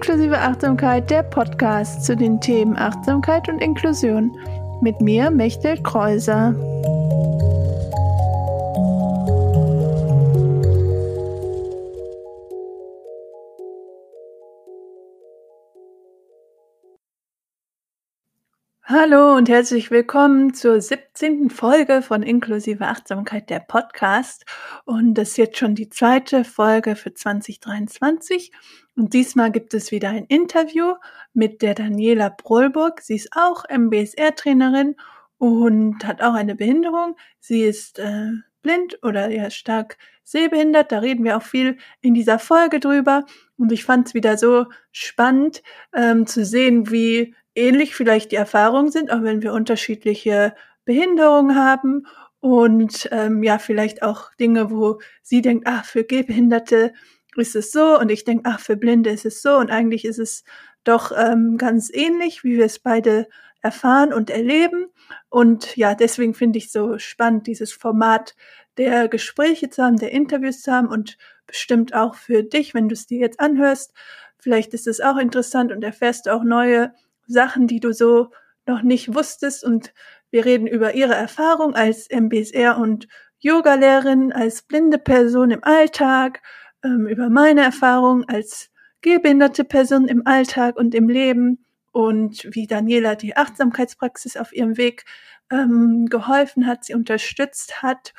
Inklusive Achtsamkeit, der Podcast zu den Themen Achtsamkeit und Inklusion. Mit mir, Mechtel Kreuser. Hallo und herzlich willkommen zur 17. Folge von Inklusive Achtsamkeit, der Podcast. Und das ist jetzt schon die zweite Folge für 2023. Und diesmal gibt es wieder ein Interview mit der Daniela Brohlburg. Sie ist auch MBSR-Trainerin und hat auch eine Behinderung. Sie ist äh, blind oder ja stark sehbehindert. Da reden wir auch viel in dieser Folge drüber. Und ich fand es wieder so spannend ähm, zu sehen, wie ähnlich vielleicht die Erfahrungen sind, auch wenn wir unterschiedliche Behinderungen haben und ähm, ja, vielleicht auch Dinge, wo sie denkt, ach, für Gehbehinderte ist es so und ich denke, ach, für Blinde ist es so und eigentlich ist es doch ähm, ganz ähnlich, wie wir es beide erfahren und erleben. Und ja, deswegen finde ich so spannend, dieses Format der Gespräche zu haben, der Interviews zu haben und bestimmt auch für dich, wenn du es dir jetzt anhörst. Vielleicht ist es auch interessant und erfährst auch neue Sachen, die du so noch nicht wusstest. Und wir reden über ihre Erfahrung als MBSR und Yoga-Lehrerin, als blinde Person im Alltag, ähm, über meine Erfahrung als gehbehinderte Person im Alltag und im Leben und wie Daniela die Achtsamkeitspraxis auf ihrem Weg ähm, geholfen hat, sie unterstützt hat.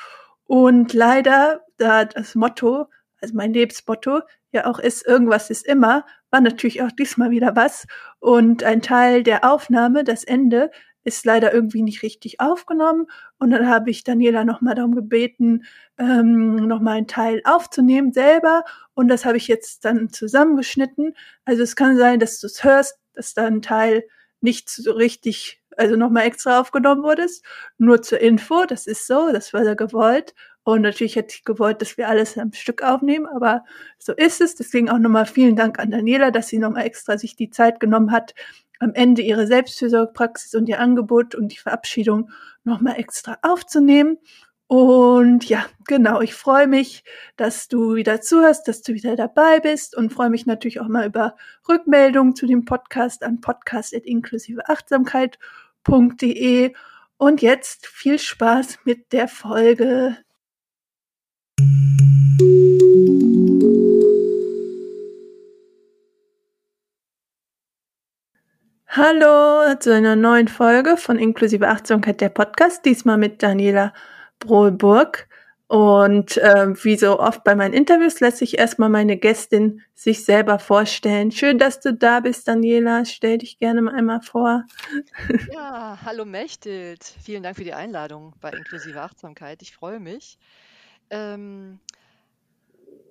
Und leider, da das Motto, also mein Lebensmotto, ja auch ist, irgendwas ist immer, war natürlich auch diesmal wieder was. Und ein Teil der Aufnahme, das Ende, ist leider irgendwie nicht richtig aufgenommen. Und dann habe ich Daniela nochmal darum gebeten, ähm, nochmal einen Teil aufzunehmen selber. Und das habe ich jetzt dann zusammengeschnitten. Also es kann sein, dass du es hörst, dass da ein Teil nicht so richtig, also nochmal extra aufgenommen wurde. Nur zur Info, das ist so, das war da gewollt. Und natürlich hätte ich gewollt, dass wir alles am Stück aufnehmen, aber so ist es. Deswegen auch nochmal vielen Dank an Daniela, dass sie nochmal extra sich die Zeit genommen hat, am Ende ihre Selbstfürsorgepraxis und ihr Angebot und die Verabschiedung nochmal extra aufzunehmen. Und ja, genau, ich freue mich, dass du wieder zuhörst, dass du wieder dabei bist und freue mich natürlich auch mal über Rückmeldungen zu dem Podcast an podcast.inklusiveachtsamkeit.de. Und jetzt viel Spaß mit der Folge. Hallo zu einer neuen Folge von Inklusive Achtsamkeit der Podcast, diesmal mit Daniela Brohlburg. Und äh, wie so oft bei meinen Interviews lässt sich erstmal meine Gästin sich selber vorstellen. Schön, dass du da bist, Daniela. Stell dich gerne mal einmal vor. Ja, hallo Mechthild. Vielen Dank für die Einladung bei Inklusive Achtsamkeit. Ich freue mich. Ähm,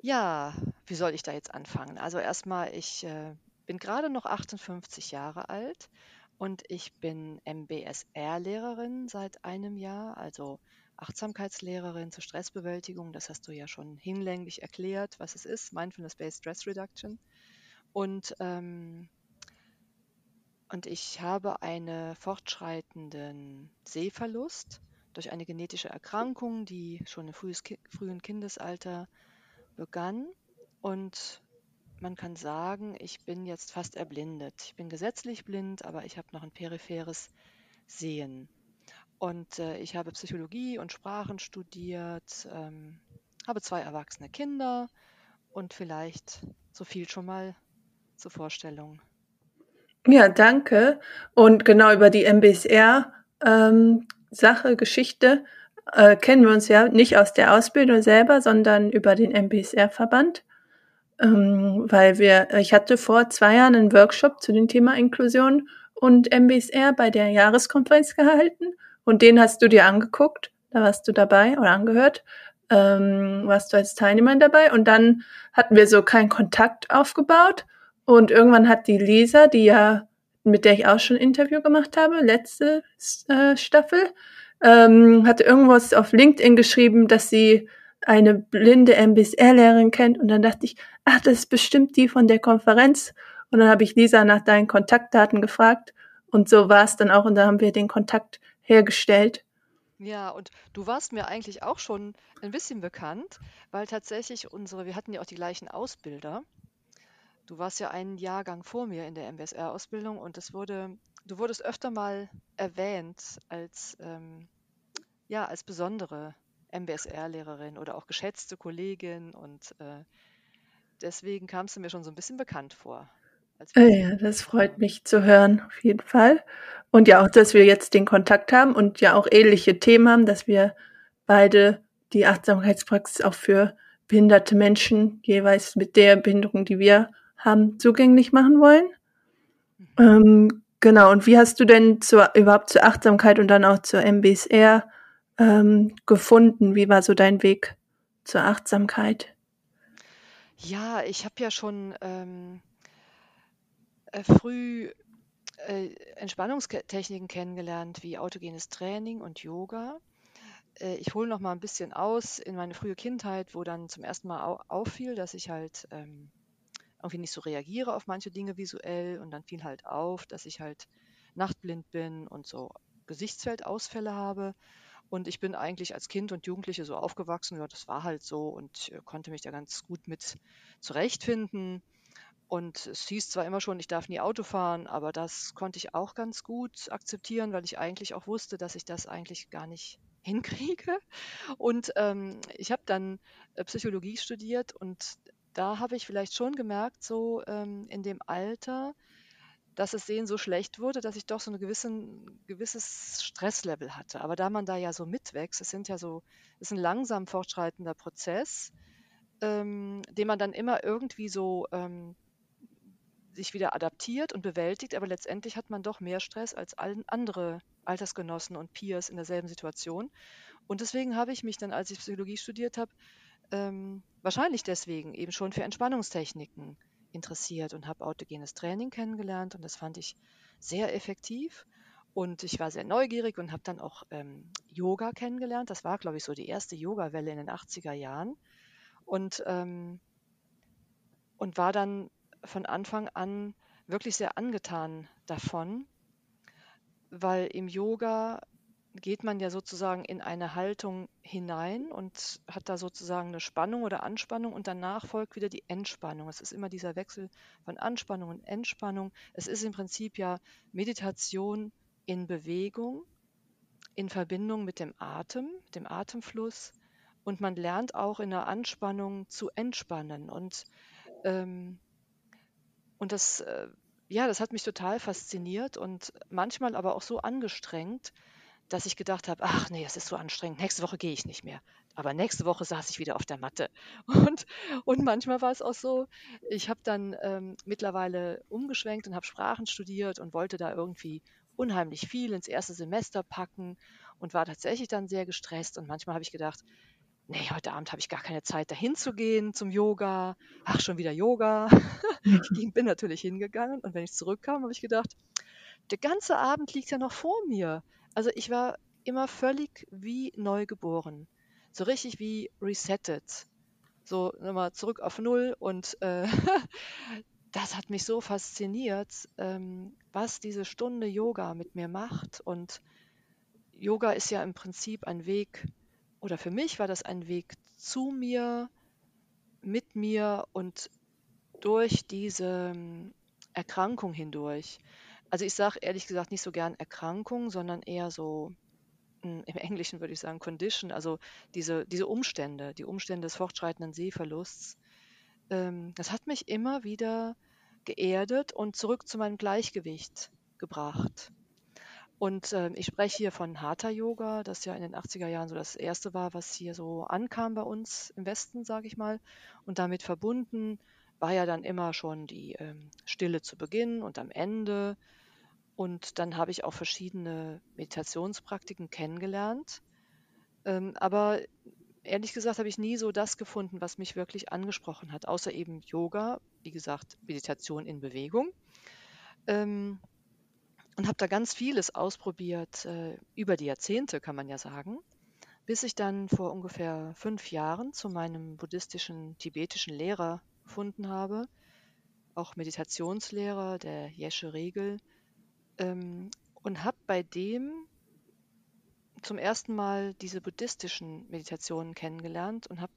ja, wie soll ich da jetzt anfangen? Also erstmal, ich äh, bin gerade noch 58 Jahre alt und ich bin MBSR-Lehrerin seit einem Jahr, also Achtsamkeitslehrerin zur Stressbewältigung. Das hast du ja schon hinlänglich erklärt, was es ist, Mindfulness-Based Stress Reduction. Und, ähm, und ich habe einen fortschreitenden Sehverlust durch eine genetische Erkrankung, die schon im frühen Kindesalter begann und man kann sagen, ich bin jetzt fast erblindet. Ich bin gesetzlich blind, aber ich habe noch ein peripheres Sehen. Und äh, ich habe Psychologie und Sprachen studiert, ähm, habe zwei erwachsene Kinder und vielleicht so viel schon mal zur Vorstellung. Ja, danke. Und genau über die MBSR ähm, Sache, Geschichte äh, kennen wir uns ja nicht aus der Ausbildung selber, sondern über den MBSR-Verband. Ähm, weil wir, ich hatte vor zwei Jahren einen Workshop zu dem Thema Inklusion und MBSR bei der Jahreskonferenz gehalten und den hast du dir angeguckt, da warst du dabei oder angehört, ähm, warst du als Teilnehmer dabei und dann hatten wir so keinen Kontakt aufgebaut und irgendwann hat die Lisa, die ja, mit der ich auch schon ein Interview gemacht habe, letzte äh, Staffel, ähm, hatte irgendwas auf LinkedIn geschrieben, dass sie eine blinde MBSR-Lehrerin kennt. Und dann dachte ich, ach, das ist bestimmt die von der Konferenz. Und dann habe ich Lisa nach deinen Kontaktdaten gefragt. Und so war es dann auch. Und da haben wir den Kontakt hergestellt. Ja, und du warst mir eigentlich auch schon ein bisschen bekannt, weil tatsächlich unsere, wir hatten ja auch die gleichen Ausbilder. du warst ja einen Jahrgang vor mir in der MBSR-Ausbildung und es wurde, du wurdest öfter mal erwähnt als, ähm, ja, als besondere MBSR-Lehrerin oder auch geschätzte Kollegin und äh, deswegen kamst du mir schon so ein bisschen bekannt vor. Äh, ja, das freut mich zu hören, auf jeden Fall. Und ja auch, dass wir jetzt den Kontakt haben und ja auch ähnliche Themen haben, dass wir beide die Achtsamkeitspraxis auch für behinderte Menschen jeweils mit der Behinderung, die wir haben, zugänglich machen wollen. Mhm. Ähm, genau, und wie hast du denn zur, überhaupt zur Achtsamkeit und dann auch zur MBSR ähm, gefunden? Wie war so dein Weg zur Achtsamkeit? Ja, ich habe ja schon ähm, äh, früh äh, Entspannungstechniken kennengelernt wie autogenes Training und Yoga. Äh, ich hole noch mal ein bisschen aus in meine frühe Kindheit, wo dann zum ersten Mal au auffiel, dass ich halt ähm, irgendwie nicht so reagiere auf manche Dinge visuell und dann fiel halt auf, dass ich halt nachtblind bin und so Gesichtsfeldausfälle habe. Und ich bin eigentlich als Kind und Jugendliche so aufgewachsen, ja, das war halt so und äh, konnte mich da ganz gut mit zurechtfinden. Und es hieß zwar immer schon, ich darf nie Auto fahren, aber das konnte ich auch ganz gut akzeptieren, weil ich eigentlich auch wusste, dass ich das eigentlich gar nicht hinkriege. Und ähm, ich habe dann äh, Psychologie studiert und da habe ich vielleicht schon gemerkt, so ähm, in dem Alter, dass das Sehen so schlecht wurde, dass ich doch so ein gewissen, gewisses Stresslevel hatte. Aber da man da ja so mitwächst, es sind ja so, es ist ein langsam fortschreitender Prozess, ähm, den man dann immer irgendwie so ähm, sich wieder adaptiert und bewältigt, aber letztendlich hat man doch mehr Stress als andere Altersgenossen und Peers in derselben Situation. Und deswegen habe ich mich dann, als ich Psychologie studiert habe, ähm, wahrscheinlich deswegen eben schon für Entspannungstechniken interessiert und habe autogenes Training kennengelernt und das fand ich sehr effektiv. Und ich war sehr neugierig und habe dann auch ähm, Yoga kennengelernt. Das war, glaube ich, so die erste Yoga-Welle in den 80er Jahren. Und, ähm, und war dann von Anfang an wirklich sehr angetan davon, weil im Yoga geht man ja sozusagen in eine Haltung hinein und hat da sozusagen eine Spannung oder Anspannung und danach folgt wieder die Entspannung. Es ist immer dieser Wechsel von Anspannung und Entspannung. Es ist im Prinzip ja Meditation in Bewegung, in Verbindung mit dem Atem, dem Atemfluss. Und man lernt auch in der Anspannung zu entspannen. Und ähm, und das, äh, ja, das hat mich total fasziniert und manchmal aber auch so angestrengt, dass ich gedacht habe, ach nee, das ist so anstrengend, nächste Woche gehe ich nicht mehr. Aber nächste Woche saß ich wieder auf der Matte. Und, und manchmal war es auch so, ich habe dann ähm, mittlerweile umgeschwenkt und habe Sprachen studiert und wollte da irgendwie unheimlich viel ins erste Semester packen und war tatsächlich dann sehr gestresst. Und manchmal habe ich gedacht, nee, heute Abend habe ich gar keine Zeit, dahin zu gehen zum Yoga. Ach, schon wieder Yoga. ich bin natürlich hingegangen und wenn ich zurückkam, habe ich gedacht, der ganze Abend liegt ja noch vor mir. Also ich war immer völlig wie neu geboren. So richtig wie resettet. So nochmal zurück auf Null und äh, das hat mich so fasziniert, ähm, was diese Stunde Yoga mit mir macht. Und Yoga ist ja im Prinzip ein Weg, oder für mich war das ein Weg zu mir, mit mir und durch diese ähm, Erkrankung hindurch. Also ich sage ehrlich gesagt nicht so gern Erkrankung, sondern eher so hm, im Englischen würde ich sagen Condition, also diese, diese Umstände, die Umstände des fortschreitenden Sehverlusts. Ähm, das hat mich immer wieder geerdet und zurück zu meinem Gleichgewicht gebracht. Und äh, ich spreche hier von Hatha Yoga, das ja in den 80er Jahren so das erste war, was hier so ankam bei uns im Westen, sage ich mal. Und damit verbunden war ja dann immer schon die ähm, Stille zu Beginn und am Ende. Und dann habe ich auch verschiedene Meditationspraktiken kennengelernt. Ähm, aber ehrlich gesagt habe ich nie so das gefunden, was mich wirklich angesprochen hat, außer eben Yoga, wie gesagt, Meditation in Bewegung. Ähm, und habe da ganz vieles ausprobiert, äh, über die Jahrzehnte kann man ja sagen, bis ich dann vor ungefähr fünf Jahren zu meinem buddhistischen tibetischen Lehrer gefunden habe, auch Meditationslehrer, der Jesche Regel, ähm, und habe bei dem zum ersten Mal diese buddhistischen Meditationen kennengelernt und habe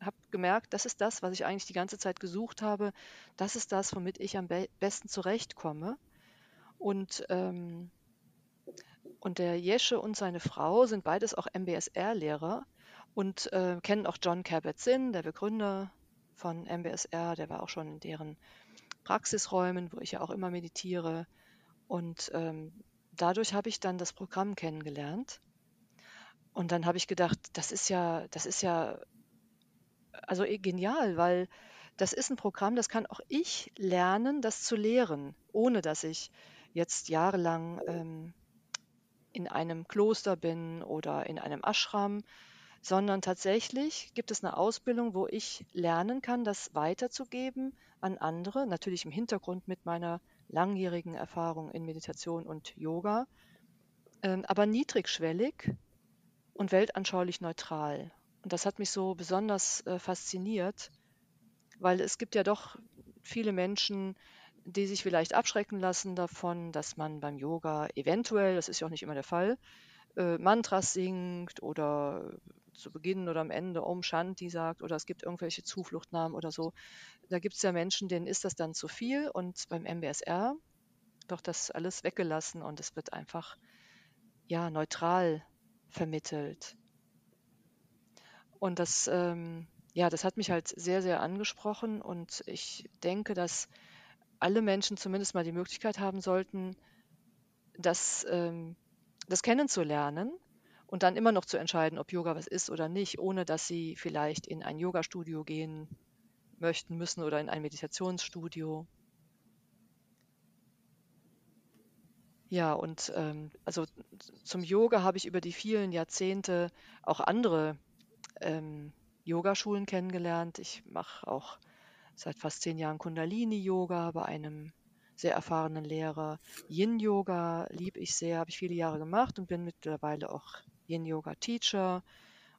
hab gemerkt, das ist das, was ich eigentlich die ganze Zeit gesucht habe. Das ist das, womit ich am be besten zurechtkomme. Und, ähm, und der Jesche und seine Frau sind beides auch MBSR-Lehrer und äh, kennen auch John Kabat-Zinn, der Begründer von MBSR. Der war auch schon in deren Praxisräumen, wo ich ja auch immer meditiere. Und ähm, dadurch habe ich dann das Programm kennengelernt. Und dann habe ich gedacht, das ist ja, das ist ja also eh genial, weil das ist ein Programm, das kann auch ich lernen, das zu lehren, ohne dass ich jetzt jahrelang ähm, in einem Kloster bin oder in einem Ashram, sondern tatsächlich gibt es eine Ausbildung, wo ich lernen kann, das weiterzugeben an andere, natürlich im Hintergrund mit meiner langjährigen Erfahrung in Meditation und Yoga, ähm, aber niedrigschwellig und weltanschaulich neutral. Und das hat mich so besonders äh, fasziniert, weil es gibt ja doch viele Menschen, die sich vielleicht abschrecken lassen davon, dass man beim Yoga eventuell, das ist ja auch nicht immer der Fall, äh, Mantras singt oder zu Beginn oder am Ende Om Shanti sagt oder es gibt irgendwelche Zufluchtnamen oder so. Da gibt es ja Menschen, denen ist das dann zu viel und beim MBSR wird das alles weggelassen und es wird einfach ja neutral vermittelt. Und das, ähm, ja, das hat mich halt sehr, sehr angesprochen und ich denke, dass alle Menschen zumindest mal die Möglichkeit haben sollten, das, ähm, das kennenzulernen und dann immer noch zu entscheiden, ob Yoga was ist oder nicht, ohne dass sie vielleicht in ein Yoga-Studio gehen möchten müssen oder in ein Meditationsstudio. Ja, und ähm, also zum Yoga habe ich über die vielen Jahrzehnte auch andere ähm, Yogaschulen kennengelernt. Ich mache auch seit fast zehn Jahren Kundalini-Yoga bei einem sehr erfahrenen Lehrer. Yin-Yoga liebe ich sehr, habe ich viele Jahre gemacht und bin mittlerweile auch Yin-Yoga-Teacher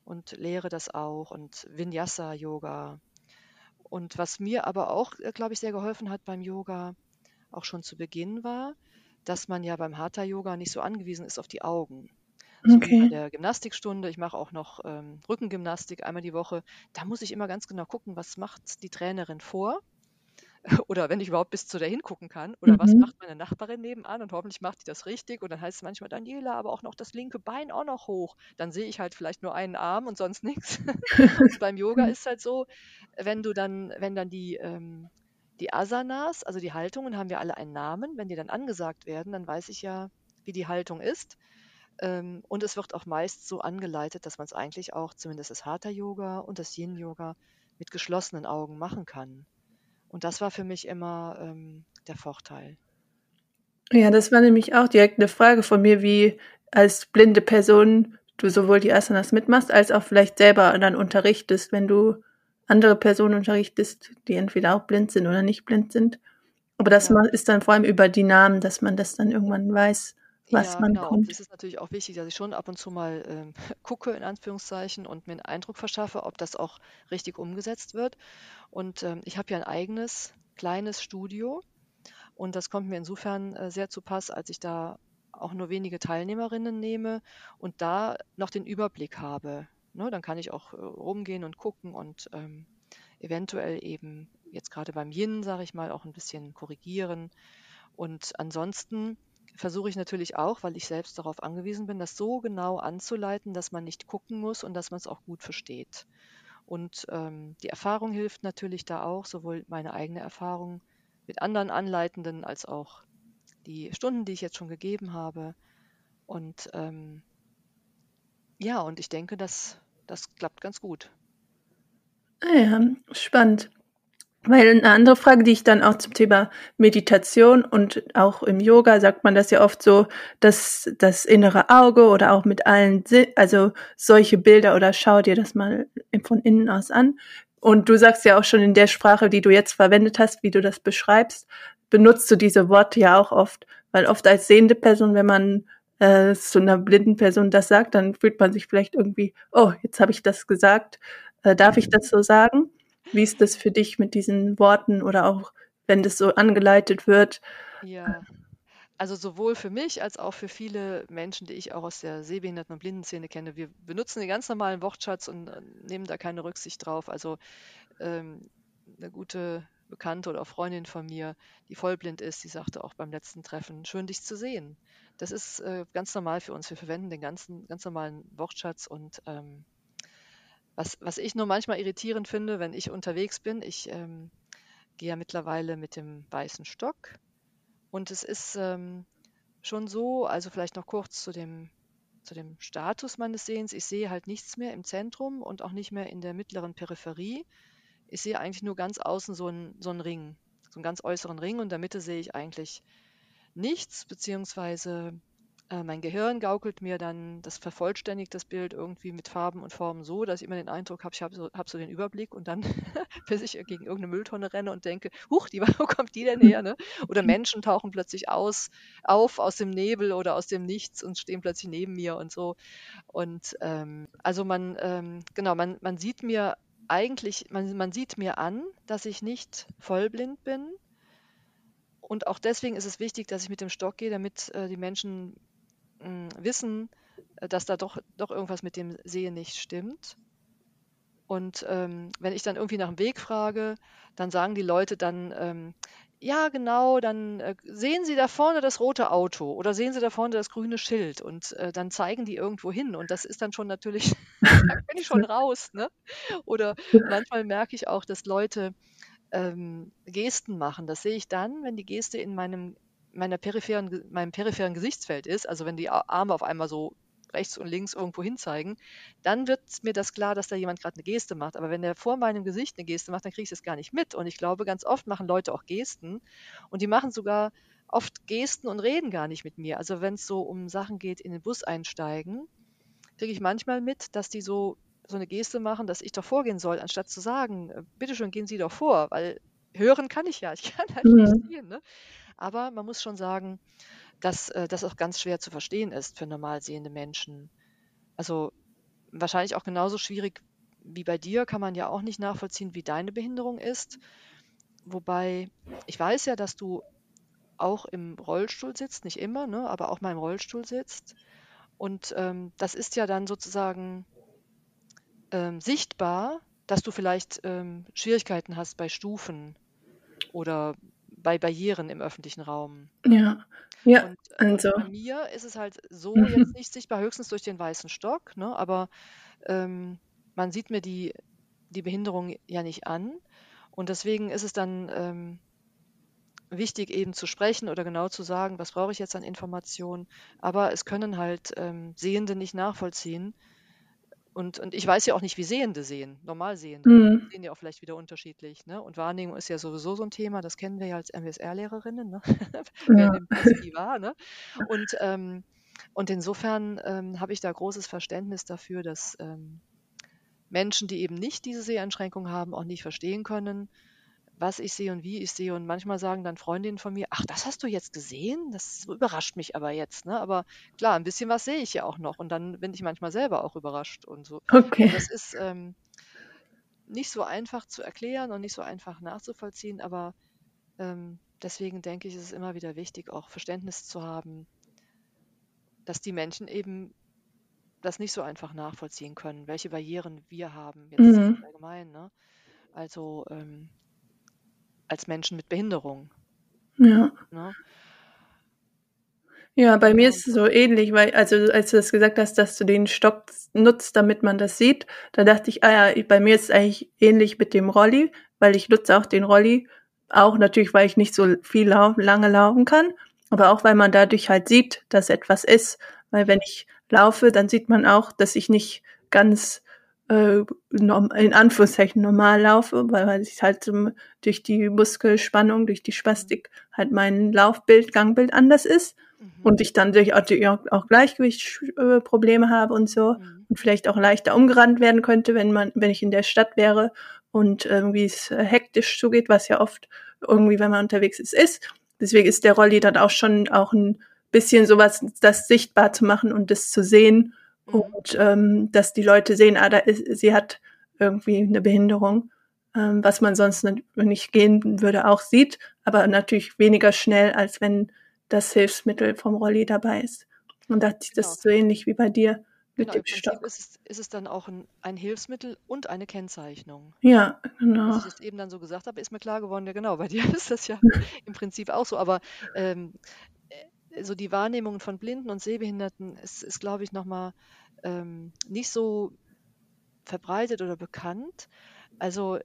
und lehre das auch und Vinyasa-Yoga. Und was mir aber auch, äh, glaube ich, sehr geholfen hat beim Yoga, auch schon zu Beginn war, dass man ja beim Hatha-Yoga nicht so angewiesen ist auf die Augen. So okay. bei der Gymnastikstunde, ich mache auch noch ähm, Rückengymnastik einmal die Woche. Da muss ich immer ganz genau gucken, was macht die Trainerin vor oder wenn ich überhaupt bis zu der hingucken kann oder mhm. was macht meine Nachbarin nebenan und hoffentlich macht die das richtig und dann heißt es manchmal Daniela, aber auch noch das linke Bein auch noch hoch. Dann sehe ich halt vielleicht nur einen Arm und sonst nichts. beim Yoga ist halt so, wenn du dann, wenn dann die ähm, die Asanas, also die Haltungen, haben wir alle einen Namen. Wenn die dann angesagt werden, dann weiß ich ja, wie die Haltung ist. Ähm, und es wird auch meist so angeleitet, dass man es eigentlich auch, zumindest das Hatha-Yoga und das Yin-Yoga, mit geschlossenen Augen machen kann. Und das war für mich immer ähm, der Vorteil. Ja, das war nämlich auch direkt eine Frage von mir, wie als blinde Person du sowohl die Asanas mitmachst, als auch vielleicht selber dann unterrichtest, wenn du andere Personen unterrichtest, die entweder auch blind sind oder nicht blind sind. Aber das ja. ist dann vor allem über die Namen, dass man das dann irgendwann weiß, was ja, man genau. kommt. Es ist natürlich auch wichtig, dass ich schon ab und zu mal ähm, gucke, in Anführungszeichen, und mir einen Eindruck verschaffe, ob das auch richtig umgesetzt wird. Und ähm, ich habe ja ein eigenes kleines Studio und das kommt mir insofern äh, sehr zu Pass, als ich da auch nur wenige Teilnehmerinnen nehme und da noch den Überblick habe. Ne, dann kann ich auch äh, rumgehen und gucken und ähm, eventuell eben jetzt gerade beim Yin, sage ich mal, auch ein bisschen korrigieren. Und ansonsten versuche ich natürlich auch, weil ich selbst darauf angewiesen bin, das so genau anzuleiten, dass man nicht gucken muss und dass man es auch gut versteht. Und ähm, die Erfahrung hilft natürlich da auch, sowohl meine eigene Erfahrung mit anderen Anleitenden als auch die Stunden, die ich jetzt schon gegeben habe. Und ähm, ja, und ich denke, dass das klappt ganz gut. Ah ja, spannend. Weil eine andere Frage, die ich dann auch zum Thema Meditation und auch im Yoga sagt man das ja oft so, dass das innere Auge oder auch mit allen, also solche Bilder oder schau dir das mal von innen aus an. Und du sagst ja auch schon in der Sprache, die du jetzt verwendet hast, wie du das beschreibst, benutzt du diese Worte ja auch oft, weil oft als sehende Person, wenn man äh, zu einer blinden Person das sagt, dann fühlt man sich vielleicht irgendwie, oh, jetzt habe ich das gesagt, äh, darf ich das so sagen? Wie ist das für dich mit diesen Worten oder auch wenn das so angeleitet wird? Ja, also sowohl für mich als auch für viele Menschen, die ich auch aus der Sehbehinderten- und Blindenszene kenne, wir benutzen den ganz normalen Wortschatz und äh, nehmen da keine Rücksicht drauf. Also ähm, eine gute Bekannte oder Freundin von mir, die vollblind ist, die sagte auch beim letzten Treffen, schön dich zu sehen. Das ist äh, ganz normal für uns. Wir verwenden den ganzen, ganz normalen Wortschatz und ähm, was, was ich nur manchmal irritierend finde, wenn ich unterwegs bin, ich ähm, gehe ja mittlerweile mit dem weißen Stock und es ist ähm, schon so, also vielleicht noch kurz zu dem, zu dem Status meines Sehens. Ich sehe halt nichts mehr im Zentrum und auch nicht mehr in der mittleren Peripherie. Ich sehe eigentlich nur ganz außen so einen, so einen Ring, so einen ganz äußeren Ring und in der Mitte sehe ich eigentlich nichts, beziehungsweise äh, mein Gehirn gaukelt mir dann, das vervollständigt das Bild irgendwie mit Farben und Formen so, dass ich immer den Eindruck habe, ich habe so, hab so den Überblick und dann, bis ich gegen irgendeine Mülltonne renne und denke, huch, die, wo kommt die denn her? Ne? Oder Menschen tauchen plötzlich aus, auf aus dem Nebel oder aus dem Nichts und stehen plötzlich neben mir und so. Und ähm, also man, ähm, genau, man, man sieht mir eigentlich, man, man sieht mir an, dass ich nicht vollblind bin. Und auch deswegen ist es wichtig, dass ich mit dem Stock gehe, damit äh, die Menschen hm, wissen, äh, dass da doch, doch irgendwas mit dem Sehen nicht stimmt. Und ähm, wenn ich dann irgendwie nach dem Weg frage, dann sagen die Leute dann, ähm, ja, genau, dann äh, sehen Sie da vorne das rote Auto oder sehen Sie da vorne das grüne Schild und äh, dann zeigen die irgendwo hin und das ist dann schon natürlich, da bin ich schon raus. Ne? Oder manchmal merke ich auch, dass Leute ähm, Gesten machen. Das sehe ich dann, wenn die Geste in meinem meiner peripheren, meinem peripheren Gesichtsfeld ist, also wenn die Arme auf einmal so rechts und links irgendwo hin zeigen, dann wird mir das klar, dass da jemand gerade eine Geste macht. Aber wenn der vor meinem Gesicht eine Geste macht, dann kriege ich das gar nicht mit. Und ich glaube, ganz oft machen Leute auch Gesten und die machen sogar oft Gesten und reden gar nicht mit mir. Also wenn es so um Sachen geht, in den Bus einsteigen, kriege ich manchmal mit, dass die so so eine Geste machen, dass ich doch vorgehen soll, anstatt zu sagen, äh, bitteschön, gehen Sie doch vor, weil hören kann ich ja, ich kann halt mhm. nicht sehen. Ne? Aber man muss schon sagen, dass äh, das auch ganz schwer zu verstehen ist für normal sehende Menschen. Also wahrscheinlich auch genauso schwierig wie bei dir kann man ja auch nicht nachvollziehen, wie deine Behinderung ist. Wobei ich weiß ja, dass du auch im Rollstuhl sitzt, nicht immer, ne, aber auch mal im Rollstuhl sitzt. Und ähm, das ist ja dann sozusagen ähm, sichtbar, dass du vielleicht ähm, Schwierigkeiten hast bei Stufen oder bei Barrieren im öffentlichen Raum. Ja, ja, und, also. bei mir ist es halt so mhm. jetzt nicht sichtbar, höchstens durch den weißen Stock, ne? aber ähm, man sieht mir die, die Behinderung ja nicht an. Und deswegen ist es dann ähm, wichtig, eben zu sprechen oder genau zu sagen, was brauche ich jetzt an Informationen. Aber es können halt ähm, Sehende nicht nachvollziehen, und, und ich weiß ja auch nicht, wie Sehende sehen, normal Sehende. Mhm. Sehen ja auch vielleicht wieder unterschiedlich. Ne? Und Wahrnehmung ist ja sowieso so ein Thema, das kennen wir ja als MSR-Lehrerinnen. Ne? Ja. wahr? Ne? Und, ähm, und insofern ähm, habe ich da großes Verständnis dafür, dass ähm, Menschen, die eben nicht diese Seheinschränkung haben, auch nicht verstehen können, was ich sehe und wie ich sehe. Und manchmal sagen dann Freundinnen von mir, ach, das hast du jetzt gesehen? Das überrascht mich aber jetzt. Ne? Aber klar, ein bisschen was sehe ich ja auch noch. Und dann bin ich manchmal selber auch überrascht und so. Okay. Und das ist ähm, nicht so einfach zu erklären und nicht so einfach nachzuvollziehen, aber ähm, deswegen denke ich, ist es immer wieder wichtig, auch Verständnis zu haben, dass die Menschen eben das nicht so einfach nachvollziehen können, welche Barrieren wir haben, jetzt mhm. allgemein. Ne? Also ähm, als Menschen mit Behinderung. Ja. Ne? Ja, bei mir ist es so ähnlich, weil, also als du das gesagt hast, dass du den Stock nutzt, damit man das sieht, da dachte ich, ah ja, bei mir ist es eigentlich ähnlich mit dem Rolli, weil ich nutze auch den Rolli, auch natürlich, weil ich nicht so viel lau lange laufen kann, aber auch weil man dadurch halt sieht, dass etwas ist, weil wenn ich laufe, dann sieht man auch, dass ich nicht ganz äh, in Anführungszeichen normal laufe, weil, ich halt um, durch die Muskelspannung, durch die Spastik halt mein Laufbild, Gangbild anders ist mhm. und ich dann durch auch, auch Gleichgewichtsprobleme habe und so mhm. und vielleicht auch leichter umgerannt werden könnte, wenn man, wenn ich in der Stadt wäre und irgendwie es hektisch zugeht, was ja oft irgendwie, wenn man unterwegs ist, ist. Deswegen ist der Rolli dann auch schon auch ein bisschen sowas, das sichtbar zu machen und das zu sehen. Und ähm, dass die Leute sehen, ah, da ist, sie hat irgendwie eine Behinderung, ähm, was man sonst nicht gehen würde, auch sieht, aber natürlich weniger schnell, als wenn das Hilfsmittel vom Rolli dabei ist. Und das Genau. ist so ähnlich wie bei dir mit Genau, dem Stock. ist es, ist es dann auch ein, ein Hilfsmittel und eine Kennzeichnung. Ja, genau. ich das eben dann so gesagt habe, ist mir klar geworden, ja genau, bei dir ist das ja im Prinzip auch so. Aber ähm, äh, so die Wahrnehmung von Blinden und Sehbehinderten ist, ist glaube ich, nochmal ähm, nicht so verbreitet oder bekannt. Also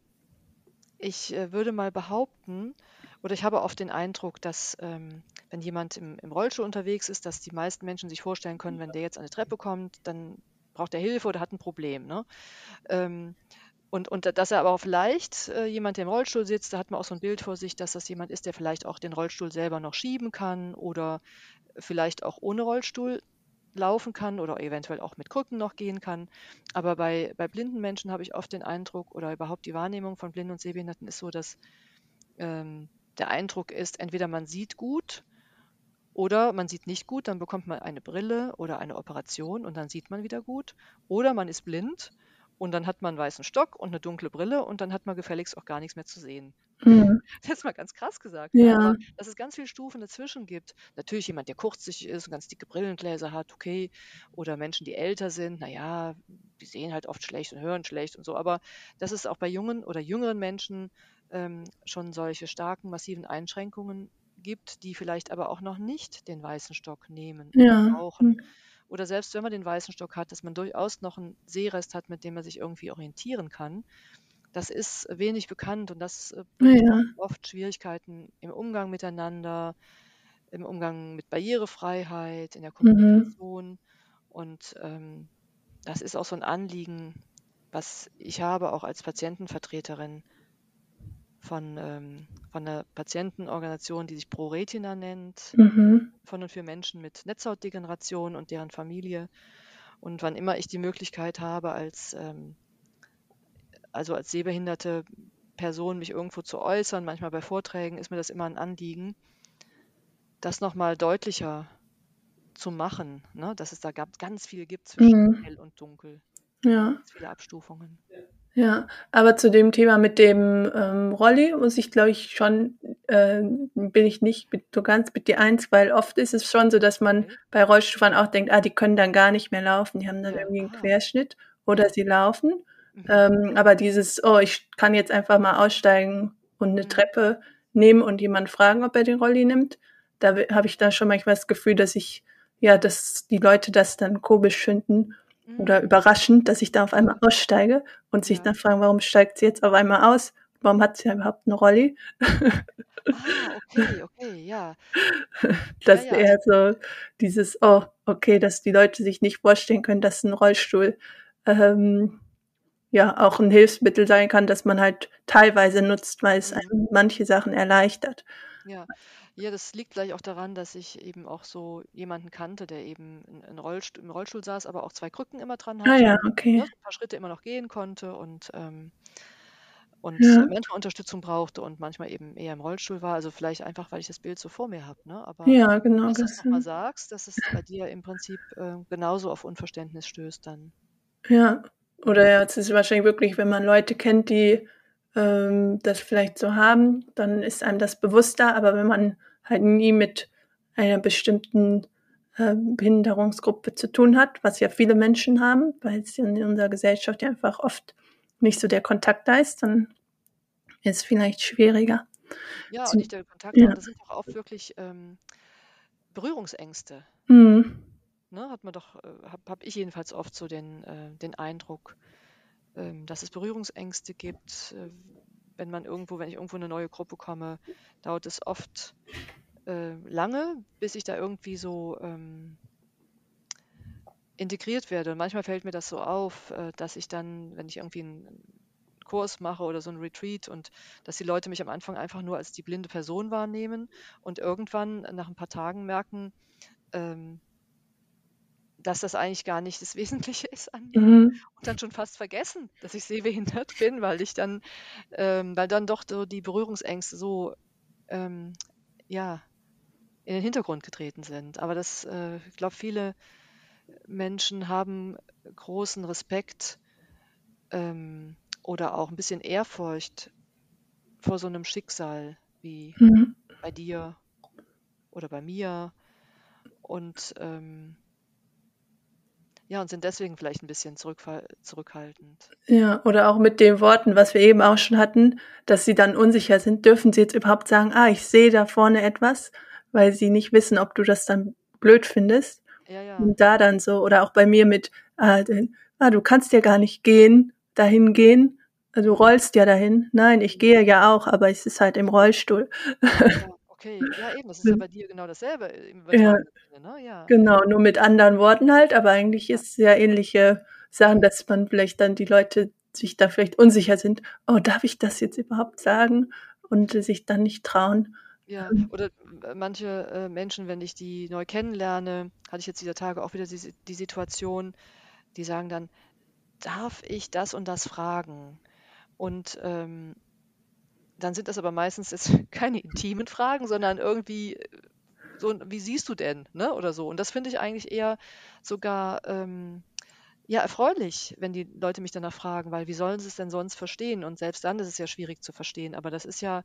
ich äh, würde mal behaupten, oder ich habe oft den Eindruck, dass ähm, wenn jemand im, im Rollstuhl unterwegs ist, dass die meisten Menschen sich vorstellen können, wenn der jetzt eine Treppe kommt, dann braucht er Hilfe oder hat ein Problem. Ne? Ähm, und, und dass er aber auch vielleicht äh, jemand, der im Rollstuhl sitzt, da hat man auch so ein Bild vor sich, dass das jemand ist, der vielleicht auch den Rollstuhl selber noch schieben kann oder vielleicht auch ohne Rollstuhl laufen kann oder eventuell auch mit Krücken noch gehen kann. Aber bei, bei blinden Menschen habe ich oft den Eindruck oder überhaupt die Wahrnehmung von Blinden und Sehbehinderten ist so, dass ähm, der Eindruck ist, entweder man sieht gut oder man sieht nicht gut, dann bekommt man eine Brille oder eine Operation und dann sieht man wieder gut. Oder man ist blind und dann hat man einen weißen Stock und eine dunkle Brille und dann hat man gefälligst auch gar nichts mehr zu sehen. Mhm. Das ist mal ganz krass gesagt. Ja. Aber dass es ganz viele Stufen dazwischen gibt. Natürlich jemand, der kurzsichtig ist und ganz dicke Brillengläser hat, okay. Oder Menschen, die älter sind, naja, die sehen halt oft schlecht und hören schlecht und so. Aber dass es auch bei jungen oder jüngeren Menschen ähm, schon solche starken, massiven Einschränkungen gibt, die vielleicht aber auch noch nicht den weißen Stock nehmen oder Ja. brauchen. Oder selbst wenn man den weißen Stock hat, dass man durchaus noch einen Sehrest hat, mit dem man sich irgendwie orientieren kann. Das ist wenig bekannt und das äh, bringt Ja. oft Schwierigkeiten im Umgang miteinander, im Umgang mit Barrierefreiheit, in der Mhm. Kommunikation. Und ähm, das ist auch so ein Anliegen, was ich habe, auch als Patientenvertreterin von, ähm, von einer Patientenorganisation, die sich ProRetina nennt, Mhm. von und für Menschen mit Netzhautdegeneration und deren Familie. Und wann immer ich die Möglichkeit habe, als, ähm, also als sehbehinderte Person mich irgendwo zu äußern, manchmal bei Vorträgen, ist mir das immer ein Anliegen, das nochmal deutlicher zu machen, ne? dass es da gab, ganz viel gibt zwischen Mhm. hell und dunkel, Ja. ganz viele Abstufungen. Ja, aber zu dem Thema mit dem ähm, Rolli muss ich, glaube ich, schon, äh, bin ich nicht mit, so ganz mit dir eins, weil oft ist es schon so, dass man Okay. bei Rollstuhlfahrern auch denkt, ah, die können dann gar nicht mehr laufen, die haben dann irgendwie einen aha. Querschnitt oder sie laufen. Mhm. Ähm, aber dieses, oh, ich kann jetzt einfach mal aussteigen und eine Mhm. Treppe nehmen und jemanden fragen, ob er den Rolli nimmt, da habe ich da schon manchmal das Gefühl, dass ich, ja, dass die Leute das dann komisch finden oder überraschend, dass ich da auf Ja. einmal aussteige und sich Ja. dann fragen, warum steigt sie jetzt auf einmal aus? Warum hat sie überhaupt eine Rolli? Ah, okay, okay, ja. Das Ja, ja, eher so dieses, oh, okay, dass die Leute sich nicht vorstellen können, dass ein Rollstuhl ähm, ja auch ein Hilfsmittel sein kann, das man halt teilweise nutzt, weil es Mhm. einem manche Sachen erleichtert. Ja. Ja, das liegt vielleicht auch daran, dass ich eben auch so jemanden kannte, der eben in, in Rollstuhl, im Rollstuhl saß, aber auch zwei Krücken immer dran Ah hatte ja, und ne, okay. ein paar Schritte immer noch gehen konnte und, ähm, und Ja, manchmal Unterstützung brauchte und manchmal eben eher im Rollstuhl war. Also vielleicht einfach, weil ich das Bild so vor mir habe. Ne? Aber ja, genau. dass du das Das, nochmal sagst, dass es bei dir im Prinzip äh, genauso auf Unverständnis stößt dann. ja. Oder ja, es ist wahrscheinlich wirklich, wenn man Leute kennt, die ähm, das vielleicht so haben, dann ist einem das bewusster. Aber wenn man halt nie mit einer bestimmten äh, Behinderungsgruppe zu tun hat, was ja viele Menschen haben, weil es in unserer Gesellschaft ja einfach oft nicht so der Kontakt da ist, dann ist es vielleicht schwieriger. Ja, und nicht der Kontakt ja. Das sind auch oft wirklich ähm, Berührungsängste. Mhm. Ne, hat man doch, äh, habe hab ich jedenfalls oft so den, äh, den Eindruck, dass es Berührungsängste gibt. Äh, wenn man irgendwo, wenn ich irgendwo in eine neue Gruppe komme, dauert es oft äh, lange, bis ich da irgendwie so ähm, integriert werde. Und manchmal fällt mir das so auf, äh, dass ich dann, wenn ich irgendwie einen Kurs mache oder so ein Retreat und dass die Leute mich am Anfang einfach nur als die blinde Person wahrnehmen und irgendwann nach ein paar Tagen merken, ähm, dass das eigentlich gar nicht das Wesentliche ist an mir Mhm. und dann schon fast vergessen, dass ich sehbehindert bin, weil ich dann, ähm, weil dann doch so die Berührungsängste so, ähm, ja, in den Hintergrund getreten sind. Aber das, äh, ich glaube, viele Menschen haben großen Respekt ähm, oder auch ein bisschen Ehrfurcht vor so einem Schicksal wie Mhm. bei dir oder bei mir und ähm, ja, und sind deswegen vielleicht ein bisschen zurückhaltend. Ja, oder auch mit den Worten, was wir eben auch schon hatten, dass sie dann unsicher sind, dürfen sie jetzt überhaupt sagen, ah, ich sehe da vorne etwas, weil sie nicht wissen, ob du das dann blöd findest. Ja, ja. Und da dann so, oder auch bei mir mit, ah, ah du kannst ja gar nicht gehen, dahin gehen. Also, du rollst ja dahin. Nein, ich gehe ja auch, aber es ist halt im Rollstuhl. Ja, okay. Ja, eben, das ist ja bei dir genau dasselbe im Ja. Ne? Ja. Genau, nur mit anderen Worten halt, aber eigentlich ist es ja ähnliche Sachen, dass man vielleicht dann die Leute sich da vielleicht unsicher sind. Oh, darf ich das jetzt überhaupt sagen? Und sich dann nicht trauen. Ja, oder manche äh, Menschen, wenn ich die neu kennenlerne, hatte ich jetzt dieser Tage auch wieder die, die Situation, die sagen dann, darf ich das und das fragen? Und ähm, dann sind das aber meistens jetzt keine intimen Fragen, sondern irgendwie äh, so, wie siehst du denn, ne? Oder so. Und das finde ich eigentlich eher sogar ähm, ja erfreulich, wenn die Leute mich danach fragen, weil wie sollen sie es denn sonst verstehen? Und selbst dann ist es ja schwierig zu verstehen. Aber das ist ja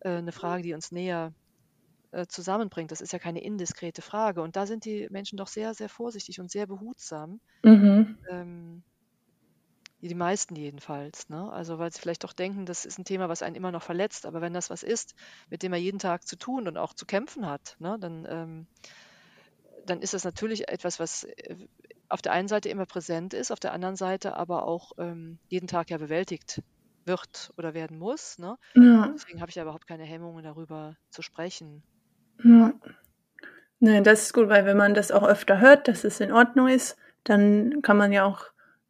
äh, eine Frage, die uns näher äh, zusammenbringt. Das ist ja keine indiskrete Frage. Und da sind die Menschen doch sehr, sehr vorsichtig und sehr behutsam. Mhm. Ähm, die meisten jedenfalls. Ne? Also weil sie vielleicht doch denken, das ist ein Thema, was einen immer noch verletzt. Aber wenn das was ist, mit dem er jeden Tag zu tun und auch zu kämpfen hat, ne, dann, ähm, dann ist das natürlich etwas, was äh, auf der einen Seite immer präsent ist, auf der anderen Seite aber auch ähm, jeden Tag ja bewältigt wird oder werden muss. Ne? Ja. Deswegen habe ich ja überhaupt keine Hemmungen darüber zu sprechen. Ja. Nein, das ist gut, weil wenn man das auch öfter hört, dass es in Ordnung ist, dann kann man ja auch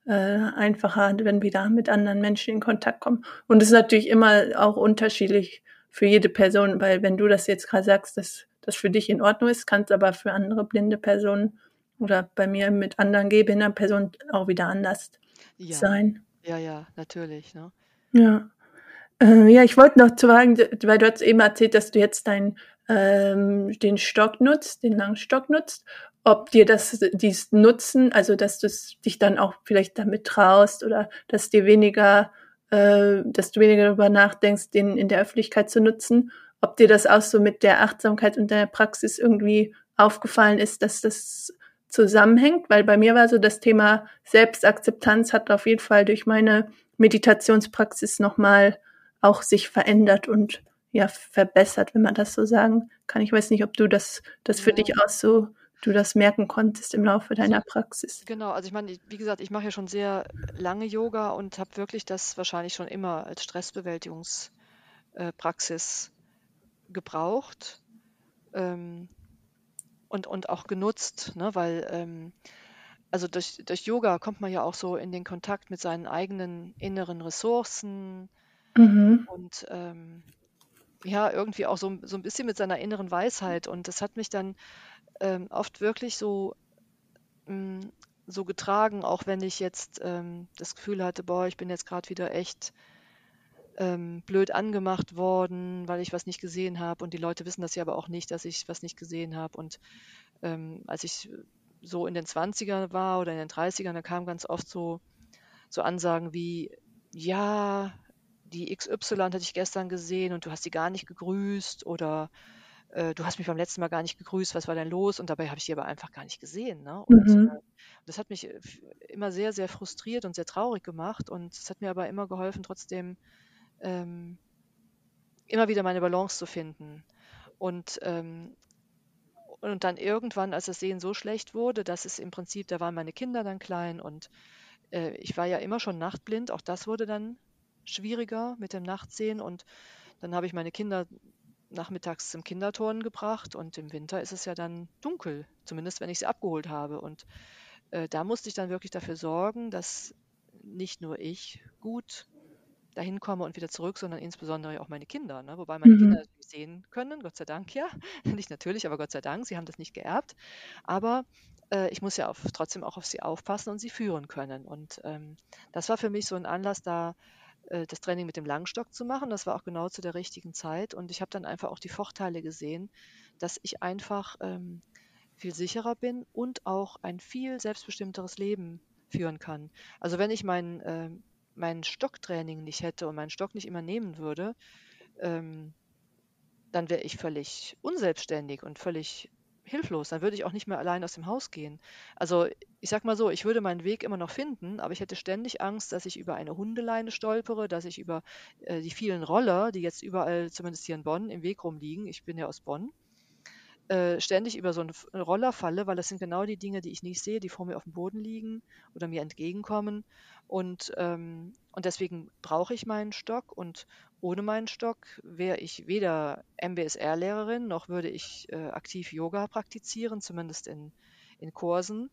äh, einfacher, wenn wieder mit anderen Menschen in Kontakt kommen. Und es ist natürlich immer auch unterschiedlich für jede Person, weil wenn du das jetzt gerade sagst, dass das für dich in Ordnung ist, kann es aber für andere blinde Personen oder bei mir mit anderen gehbehinderten Personen auch wieder anders Ja, sein. ja, ja, natürlich. Ne? Ja. Äh, ja, ich wollte noch zu fragen, weil du hast eben erzählt, dass du jetzt dein, ähm, den Stock nutzt, den langen Stock nutzt, ob dir das dies Nutzen, also dass du dich dann auch vielleicht damit traust oder dass dir weniger, äh, dass du weniger darüber nachdenkst, den in der Öffentlichkeit zu nutzen, ob dir das auch so mit der Achtsamkeit und der Praxis irgendwie aufgefallen ist, dass das zusammenhängt, weil bei mir war so das Thema Selbstakzeptanz hat auf jeden Fall durch meine Meditationspraxis nochmal auch sich verändert und ja verbessert, wenn man das so sagen kann. Ich weiß nicht, ob du das, das für Ja. dich auch so, du das merken konntest im Laufe deiner Praxis. Genau, also ich meine, wie gesagt, ich mache ja schon sehr lange Yoga und habe wirklich das wahrscheinlich schon immer als Stressbewältigungspraxis gebraucht ähm, und, und auch genutzt, ne? weil ähm, also durch, durch Yoga kommt man ja auch so in den Kontakt mit seinen eigenen inneren Ressourcen Mhm. und ähm, ja, irgendwie auch so, so ein bisschen mit seiner inneren Weisheit. Und das hat mich dann ähm, oft wirklich so, mh, so getragen, auch wenn ich jetzt ähm, das Gefühl hatte, boah, ich bin jetzt gerade wieder echt ähm, blöd angemacht worden, weil ich was nicht gesehen habe. Und die Leute wissen das ja aber auch nicht, dass ich was nicht gesehen habe. Und ähm, als ich so in den 20ern war oder in den 30ern, da kamen ganz oft so, so Ansagen wie, ja, die XY hatte ich gestern gesehen und du hast sie gar nicht gegrüßt oder äh, du hast mich beim letzten Mal gar nicht gegrüßt, was war denn los? Und dabei habe ich die aber einfach gar nicht gesehen. Ne? Und Mhm. äh, das hat mich äh, immer sehr, sehr frustriert und sehr traurig gemacht. Und es hat mir aber immer geholfen, trotzdem ähm, immer wieder meine Balance zu finden. Und, ähm, und dann irgendwann, als das Sehen so schlecht wurde, dass es im Prinzip, da waren meine Kinder dann klein und äh, ich war ja immer schon nachtblind, auch das wurde dann schwieriger mit dem Nachtsehen und dann habe ich meine Kinder nachmittags zum Kinderturnen gebracht und im Winter ist es ja dann dunkel, zumindest wenn ich sie abgeholt habe. Und äh, da musste ich dann wirklich dafür sorgen, dass nicht nur ich gut dahin komme und wieder zurück, sondern insbesondere auch meine Kinder. Ne? Wobei meine Kinder Mhm. natürlich sehen können, Gott sei Dank ja. Nicht natürlich, aber Gott sei Dank, sie haben das nicht geerbt. Aber äh, ich muss ja auf, trotzdem auch auf sie aufpassen und sie führen können. Und ähm, das war für mich so ein Anlass, da das Training mit dem Langstock zu machen. Das war auch genau zu der richtigen Zeit. Und ich habe dann einfach auch die Vorteile gesehen, dass ich einfach ähm, viel sicherer bin und auch ein viel selbstbestimmteres Leben führen kann. Also wenn ich mein, äh, mein Stocktraining nicht hätte und meinen Stock nicht immer nehmen würde, ähm, dann wäre ich völlig unselbstständig und völlig hilflos. Dann würde ich auch nicht mehr allein aus dem Haus gehen. Also ich sag mal so, ich würde meinen Weg immer noch finden, aber ich hätte ständig Angst, dass ich über eine Hundeleine stolpere, dass ich über äh, die vielen Roller, die jetzt überall, zumindest hier in Bonn, im Weg rumliegen. Ich bin ja aus Bonn. Äh, ständig über so einen Roller falle, weil das sind genau die Dinge, die ich nicht sehe, die vor mir auf dem Boden liegen oder mir entgegenkommen. Und, ähm, und deswegen brauche ich meinen Stock und ohne meinen Stock wäre ich weder MBSR-Lehrerin noch würde ich äh, aktiv Yoga praktizieren, zumindest in, in Kursen.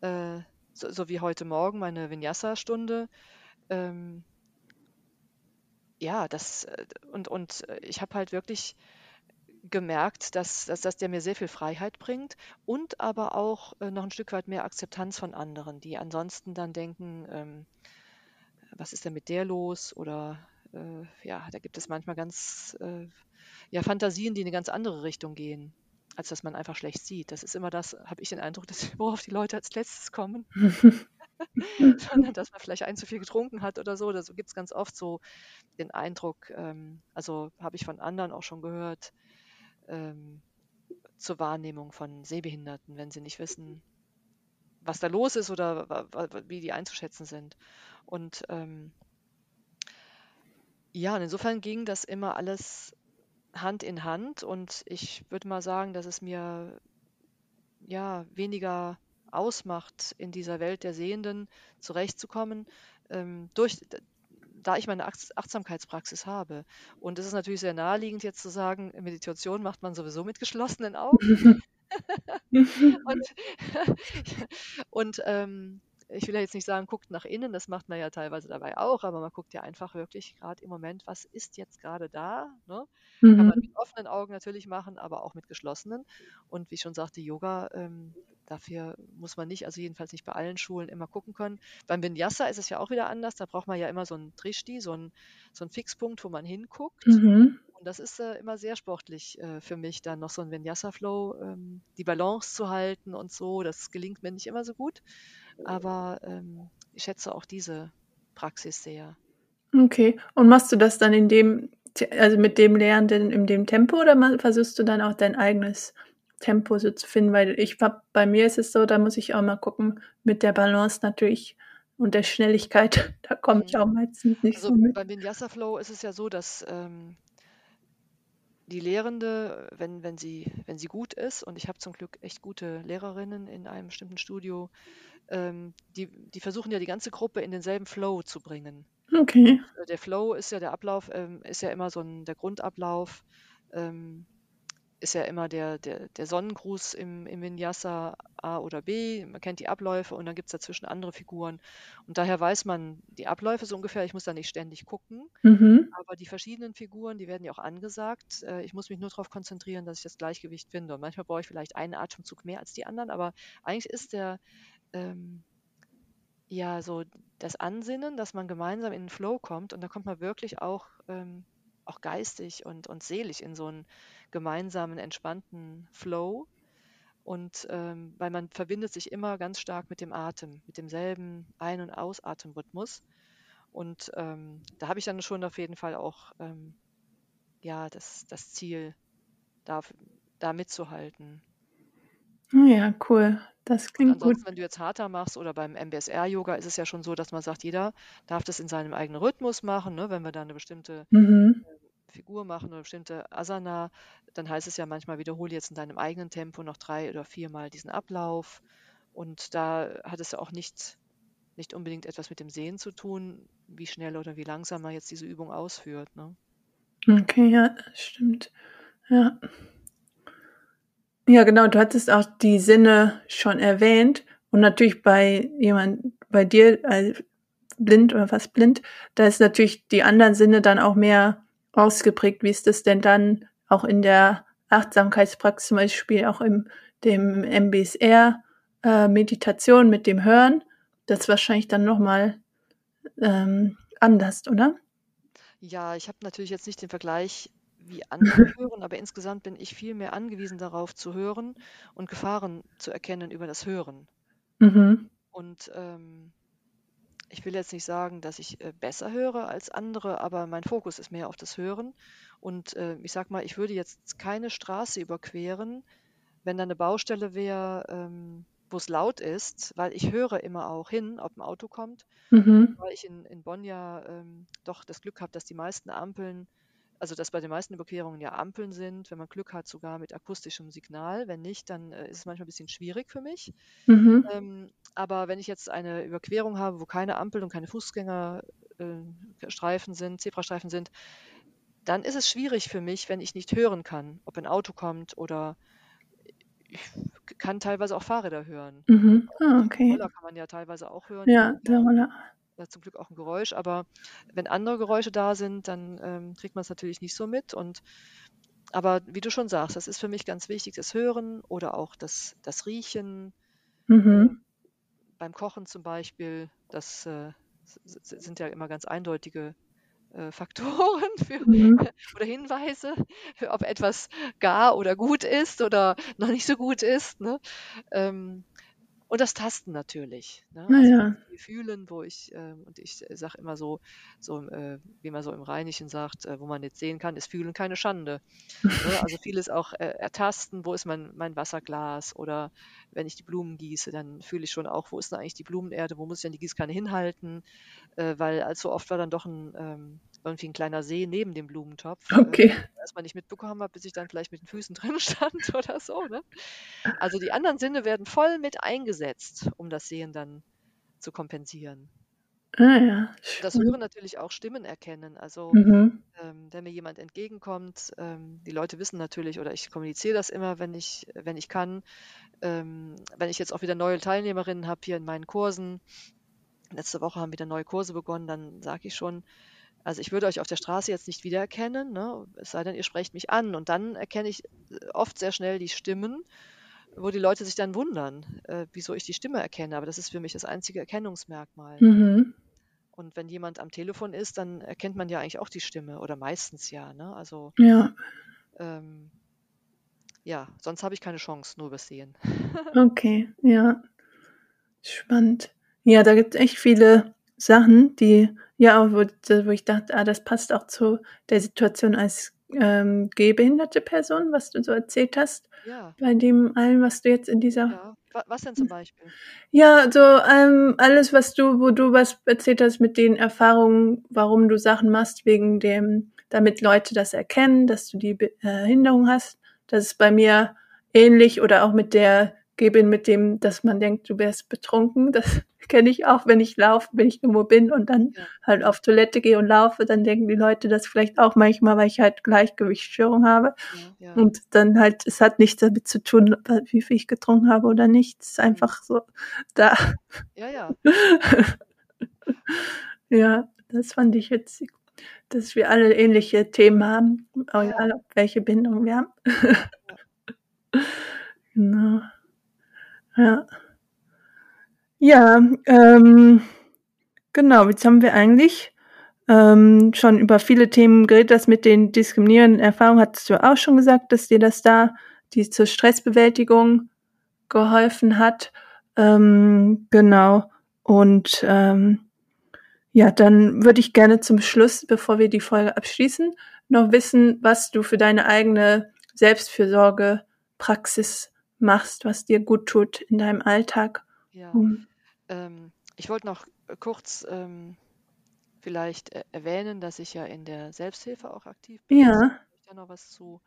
Äh, so, so, wie heute Morgen meine Vinyasa-Stunde. Ähm, ja, das äh, und, und ich habe halt wirklich gemerkt, dass, dass, dass der mir sehr viel Freiheit bringt und aber auch äh, noch ein Stück weit mehr Akzeptanz von anderen, die ansonsten dann denken, ähm, was ist denn mit der los? Oder äh, ja, da gibt es manchmal ganz äh, ja, Fantasien, die in eine ganz andere Richtung gehen, als dass man einfach schlecht sieht. Das ist immer das, habe ich den Eindruck, dass, worauf die Leute als letztes kommen. sondern dass man vielleicht ein zu viel getrunken hat oder so. Da gibt es ganz oft so den Eindruck, ähm, also habe ich von anderen auch schon gehört, ähm, zur Wahrnehmung von Sehbehinderten, wenn sie nicht wissen, was da los ist oder wie die einzuschätzen sind. Und ähm, ja, und insofern ging das immer alles Hand in Hand und ich würde mal sagen, dass es mir ja weniger ausmacht, in dieser Welt der Sehenden zurechtzukommen, ähm, durch, da ich meine Achtsamkeitspraxis habe. Und es ist natürlich sehr naheliegend, jetzt zu sagen, Meditation macht man sowieso mit geschlossenen Augen. und, und ähm, ich will ja jetzt nicht sagen, guckt nach innen, das macht man ja teilweise dabei auch, aber man guckt ja einfach wirklich gerade im Moment, was ist jetzt gerade da? Ne? Mhm. Kann man mhm. mit offenen Augen natürlich machen, aber auch mit geschlossenen. Und wie ich schon sagte, Yoga, ähm, dafür muss man nicht, also jedenfalls nicht bei allen Schulen immer gucken können. Beim Vinyasa ist es ja auch wieder anders, da braucht man ja immer so einen Trishti, so einen, so einen Fixpunkt, wo man hinguckt. Mhm. Und das ist äh, immer sehr sportlich äh, für mich, dann noch so ein Vinyasa-Flow, ähm, die Balance zu halten und so. Das gelingt mir nicht immer so gut. Aber ähm, ich schätze auch diese Praxis sehr. Okay. Und machst du das dann in dem, also mit dem Lehrenden in dem Tempo oder versuchst du dann auch dein eigenes Tempo so zu finden? Weil ich bei mir ist es so, da muss ich auch mal gucken, mit der Balance natürlich und der Schnelligkeit, da komme ich mhm. auch meistens nicht also so mit. Beim Vinyasa Flow ist es ja so, dass ähm, die Lehrende, wenn, wenn, sie, wenn sie gut ist, und ich habe zum Glück echt gute Lehrerinnen in einem bestimmten Studio, ähm, die, die versuchen ja die ganze Gruppe in denselben Flow zu bringen. Okay. Äh, der Flow ist ja der Ablauf, ähm, ist ja immer so ein, der Grundablauf, ähm, ist ja immer der, der, der Sonnengruß im, im Vinyasa A oder B. Man kennt die Abläufe und dann gibt es dazwischen andere Figuren. Und daher weiß man die Abläufe so ungefähr. Ich muss da nicht ständig gucken. Mhm. Aber die verschiedenen Figuren, die werden ja auch angesagt. Äh, ich muss mich nur darauf konzentrieren, dass ich das Gleichgewicht finde. Und manchmal brauche ich vielleicht einen Atemzug mehr als die anderen, aber eigentlich ist der, ähm, ja, so das Ansinnen, dass man gemeinsam in den Flow kommt und da kommt man wirklich auch, ähm, auch geistig und, und seelisch in so einen gemeinsamen, entspannten Flow. Und ähm, weil man verbindet sich immer ganz stark mit dem Atem, mit demselben Ein- und Ausatemrhythmus. Und ähm, da habe ich dann schon auf jeden Fall auch ähm, ja, das, das Ziel, da, da mitzuhalten. Oh ja, cool. Das klingt ansonsten, gut. wenn du jetzt Hatha machst oder beim MBSR-Yoga ist es ja schon so, dass man sagt, jeder darf das in seinem eigenen Rhythmus machen. Ne? Wenn wir da eine bestimmte mhm. äh, Figur machen oder bestimmte Asana, dann heißt es ja manchmal, wiederhole jetzt in deinem eigenen Tempo noch drei oder viermal diesen Ablauf. Und da hat es ja auch nicht, nicht unbedingt etwas mit dem Sehen zu tun, wie schnell oder wie langsam man jetzt diese Übung ausführt. Ne? Okay, ja, stimmt. Ja. Ja, genau, du hattest auch die Sinne schon erwähnt und natürlich bei jemand, bei dir als blind oder fast blind, da ist natürlich die anderen Sinne dann auch mehr ausgeprägt. Wie ist das denn dann auch in der Achtsamkeitspraxis zum Beispiel, auch im dem MBSR äh, Meditation mit dem Hören? Das ist wahrscheinlich dann nochmal ähm, anders, oder? Ja, ich habe natürlich jetzt nicht den Vergleich wie andere hören, aber insgesamt bin ich viel mehr angewiesen darauf zu hören und Gefahren zu erkennen über das Hören. Mhm. Und ähm, ich will jetzt nicht sagen, dass ich äh, besser höre als andere, aber mein Fokus ist mehr auf das Hören. Und äh, ich sag mal, ich würde jetzt keine Straße überqueren, wenn da eine Baustelle wäre, ähm, wo es laut ist, weil ich höre immer auch hin, ob ein Auto kommt. Mhm. Weil ich in, in Bonn ja ähm, doch das Glück habe, dass die meisten Ampeln, also dass bei den meisten Überquerungen ja Ampeln sind, wenn man Glück hat, sogar mit akustischem Signal. Wenn nicht, dann äh, ist es manchmal ein bisschen schwierig für mich. Mhm. Ähm, aber wenn ich jetzt eine Überquerung habe, wo keine Ampel und keine Fußgängerstreifen sind, Zebrastreifen sind, dann ist es schwierig für mich, wenn ich nicht hören kann, ob ein Auto kommt oder ich kann teilweise auch Fahrräder hören. Mhm. Ah, den okay. Roller kann man ja teilweise auch hören. Ja, der Roller. Ja zum Glück auch ein Geräusch, aber wenn andere Geräusche da sind, dann ähm, kriegt man es natürlich nicht so mit. Und aber wie du schon sagst, das ist für mich ganz wichtig, das Hören oder auch das, das Riechen. Mhm. beim Kochen zum Beispiel, das äh, sind ja immer ganz eindeutige äh, Faktoren für, Mhm. oder Hinweise, für, ob etwas gar oder gut ist oder noch nicht so gut ist. Ne? Ähm, und das Tasten natürlich. Ne? Also die Fühlen, wo ich, ähm, und ich sage immer so, so äh, wie man so im Rheinischen sagt, äh, wo man jetzt sehen kann, ist Fühlen keine Schande. Ne? Also vieles auch äh, ertasten, wo ist mein, mein Wasserglas oder wenn ich die Blumen gieße, dann fühle ich schon auch, wo ist denn eigentlich die Blumenerde, wo muss ich denn die Gießkanne hinhalten, äh, weil allzu oft war dann doch ein, ähm, irgendwie ein kleiner See neben dem Blumentopf, äh, Okay. erstmal nicht mitbekommen habe, bis ich dann vielleicht mit den Füßen drin stand oder so. Ne? Also die anderen Sinne werden voll mit eingesetzt, um das Sehen dann zu kompensieren. Ah ja, das. Hören natürlich auch Stimmen erkennen. Also Mhm. ähm, wenn mir jemand entgegenkommt, ähm, die Leute wissen natürlich, oder ich kommuniziere das immer, wenn ich, wenn ich kann. Ähm, wenn ich jetzt auch wieder neue Teilnehmerinnen habe hier in meinen Kursen, letzte Woche haben wieder neue Kurse begonnen, dann sage ich schon, also ich würde euch auf der Straße jetzt nicht wiedererkennen, ne? es sei denn, ihr sprecht mich an. Und dann erkenne ich äh, oft sehr schnell die Stimmen, wo die Leute sich dann wundern, äh, wieso ich die Stimme erkenne. Aber das ist für mich das einzige Erkennungsmerkmal. Mhm. Und wenn jemand am Telefon ist, dann erkennt man ja eigentlich auch die Stimme oder meistens ja. Ne? Also Ja, ähm, ja, sonst habe ich keine Chance, nur übers Sehen. okay. Ja, spannend. Ja, da gibt es echt viele Sachen, die, ja, wo, wo ich dachte, ah, das passt auch zu der Situation als ähm, gehbehinderte Person, was du so erzählt hast, Ja, bei dem allem, was du jetzt in dieser ja. Wa- Was denn zum Beispiel? Ja, so ähm, alles, was du, wo du was erzählt hast mit den Erfahrungen, warum du Sachen machst, wegen dem, damit Leute das erkennen, dass du die äh, Behinderung hast. Das ist bei mir ähnlich oder auch mit der Gebin, mit dem, dass man denkt, du wärst betrunken. Das kenne ich auch, wenn ich laufe, wenn ich irgendwo bin und dann Ja, halt auf Toilette gehe und laufe, dann denken die Leute das vielleicht auch manchmal, weil ich halt Gleichgewichtsstörung habe. ja, ja. Und dann halt, es hat nichts damit zu tun, wie viel ich getrunken habe oder nicht. Es ist Mhm. einfach so da. Ja, ja. ja, das fand ich witzig, dass wir alle ähnliche Themen haben, Ja, egal welche Bindung wir haben. genau. Ja. Ja, ähm, genau, jetzt haben wir eigentlich ähm, schon über viele Themen geredet. Das mit den diskriminierenden Erfahrungen hattest du auch schon gesagt, dass dir das da, die zur Stressbewältigung geholfen hat. Ähm, genau. Und ähm, ja, dann würde ich gerne zum Schluss, bevor wir die Folge abschließen, noch wissen, was du für deine eigene Selbstfürsorgepraxis machst, was dir gut tut in deinem Alltag. Ja. Hm. Ähm, ich wollte noch äh, kurz ähm, vielleicht äh, erwähnen, dass ich ja in der Selbsthilfe auch aktiv bin. Ja, habe ich da noch was zu,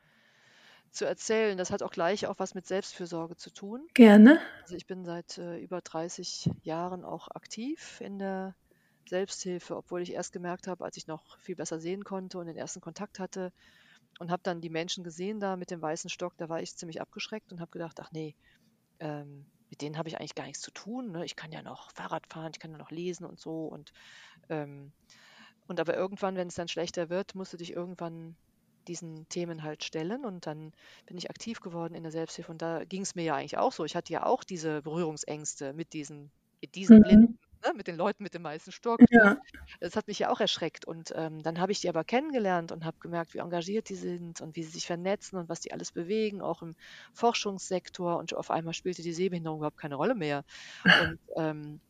zu erzählen. Das hat auch gleich auch was mit Selbstfürsorge zu tun. gerne. Also ich bin seit äh, über 30 Jahren auch aktiv in der Selbsthilfe, obwohl ich erst gemerkt habe, als ich noch viel besser sehen konnte und den ersten Kontakt hatte und habe dann die Menschen gesehen da mit dem weißen Stock, da war ich ziemlich abgeschreckt und habe gedacht, ach nee, ähm, mit denen habe ich eigentlich gar nichts zu tun. Ne? Ich kann ja noch Fahrrad fahren, ich kann ja noch lesen und so. Und, ähm, und aber irgendwann, wenn es dann schlechter wird, musst du dich irgendwann diesen Themen halt stellen. Und dann bin ich aktiv geworden in der Selbsthilfe. Und da ging es mir ja eigentlich auch so. Ich hatte ja auch diese Berührungsängste mit diesen, mit diesen Mhm. Blinden, ne? mit den Leuten mit dem weißen Stock. Ja, Das hat mich ja auch erschreckt. Und ähm, dann habe ich die aber kennengelernt und habe gemerkt, wie engagiert die sind und wie sie sich vernetzen und was die alles bewegen, auch im Forschungssektor. Und auf einmal spielte die Sehbehinderung überhaupt keine Rolle mehr. Und ähm,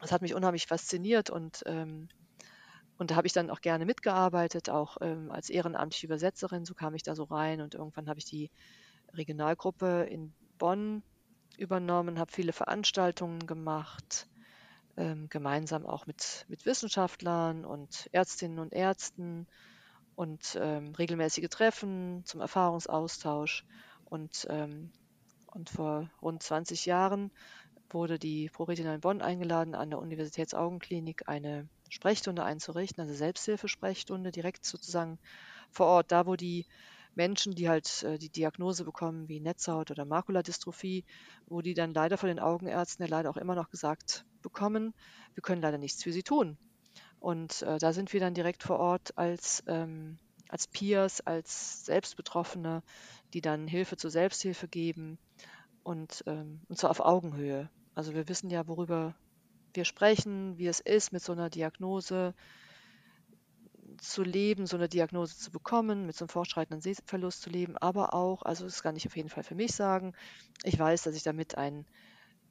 das hat mich unheimlich fasziniert und ähm, und da habe ich dann auch gerne mitgearbeitet, auch ähm, als ehrenamtliche Übersetzerin. So kam ich da so rein und irgendwann habe ich die Regionalgruppe in Bonn übernommen, habe viele Veranstaltungen gemacht, ähm, gemeinsam auch mit, mit Wissenschaftlern und Ärztinnen und Ärzten und ähm, regelmäßige Treffen zum Erfahrungsaustausch. Und, ähm, und vor rund 20 Jahren wurde die ProRetina in Bonn eingeladen, an der Universitätsaugenklinik eine Sprechstunde einzurichten, also Selbsthilfesprechstunde, direkt sozusagen vor Ort, da wo die Menschen, die halt äh, die Diagnose bekommen, wie Netzhaut oder Makuladystrophie, wo die dann leider von den Augenärzten ja leider auch immer noch gesagt bekommen, wir können leider nichts für sie tun. Und äh, da sind wir dann direkt vor Ort als, ähm, als Peers, als Selbstbetroffene, die dann Hilfe zur Selbsthilfe geben und, ähm, und zwar auf Augenhöhe. Also wir wissen ja, worüber wir sprechen, wie es ist, mit so einer Diagnose zu leben, so eine Diagnose zu bekommen, mit so einem fortschreitenden Sehverlust zu leben, aber auch, also das kann ich auf jeden Fall für mich sagen, ich weiß, dass ich damit ein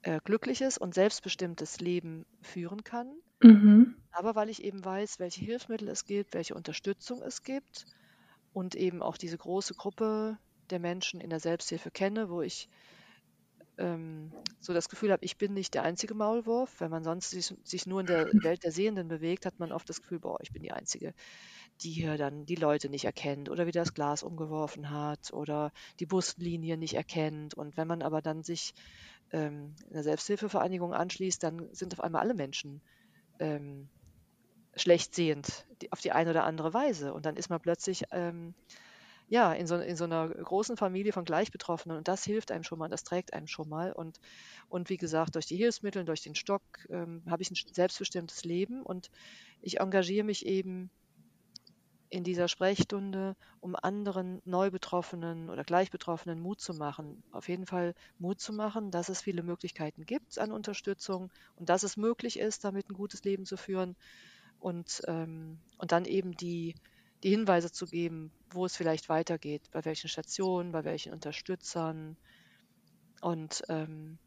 äh, glückliches und selbstbestimmtes Leben führen kann, mhm. aber weil ich eben weiß, welche Hilfsmittel es gibt, welche Unterstützung es gibt und eben auch diese große Gruppe der Menschen in der Selbsthilfe kenne, wo ich ähm, so das Gefühl habe, ich bin nicht der einzige Maulwurf. Wenn man sonst sich, sich nur in der Welt der Sehenden bewegt, hat man oft das Gefühl, boah, ich bin die Einzige, die hier dann die Leute nicht erkennt oder wieder das Glas umgeworfen hat oder die Buslinie nicht erkennt. Und wenn man aber dann sich ähm, einer Selbsthilfevereinigung anschließt, dann sind auf einmal alle Menschen ähm, schlecht sehend, auf die eine oder andere Weise. Und dann ist man plötzlich ähm, ja, in so, in so einer großen Familie von Gleichbetroffenen. Und das hilft einem schon mal, das trägt einem schon mal. Und, und wie gesagt, durch die Hilfsmittel, durch den Stock ähm, habe ich ein selbstbestimmtes Leben. Und ich engagiere mich eben in dieser Sprechstunde, um anderen Neubetroffenen oder Gleichbetroffenen Mut zu machen. Auf jeden Fall Mut zu machen, dass es viele Möglichkeiten gibt an Unterstützung und dass es möglich ist, damit ein gutes Leben zu führen. Und, ähm, und dann eben die, die Hinweise zu geben, wo es vielleicht weitergeht, bei welchen Stationen, bei welchen Unterstützern. Und ähm,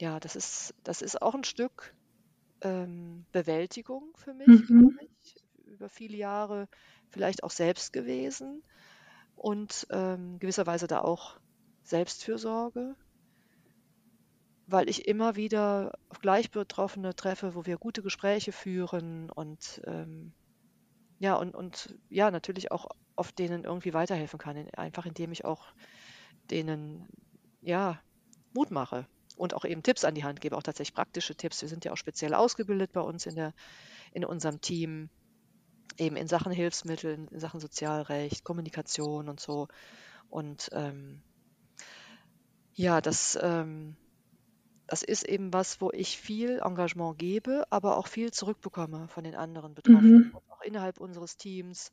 ja, das ist, das ist auch ein Stück ähm, Bewältigung für mich, mhm. ich, über viele Jahre vielleicht auch selbst gewesen und ähm, gewisserweise da auch Selbstfürsorge, weil ich immer wieder auf Gleichbetroffene treffe, wo wir gute Gespräche führen und ähm, ja, und, und ja, natürlich auch oft denen irgendwie weiterhelfen kann, einfach indem ich auch denen ja Mut mache und auch eben Tipps an die Hand gebe, auch tatsächlich praktische Tipps. Wir sind ja auch speziell ausgebildet bei uns in, der, in unserem Team, eben in Sachen Hilfsmittel, in Sachen Sozialrecht, Kommunikation und so. Und ähm, ja, das, ähm, das ist eben was, wo ich viel Engagement gebe, aber auch viel zurückbekomme von den anderen Betroffenen, mhm. auch innerhalb unseres Teams.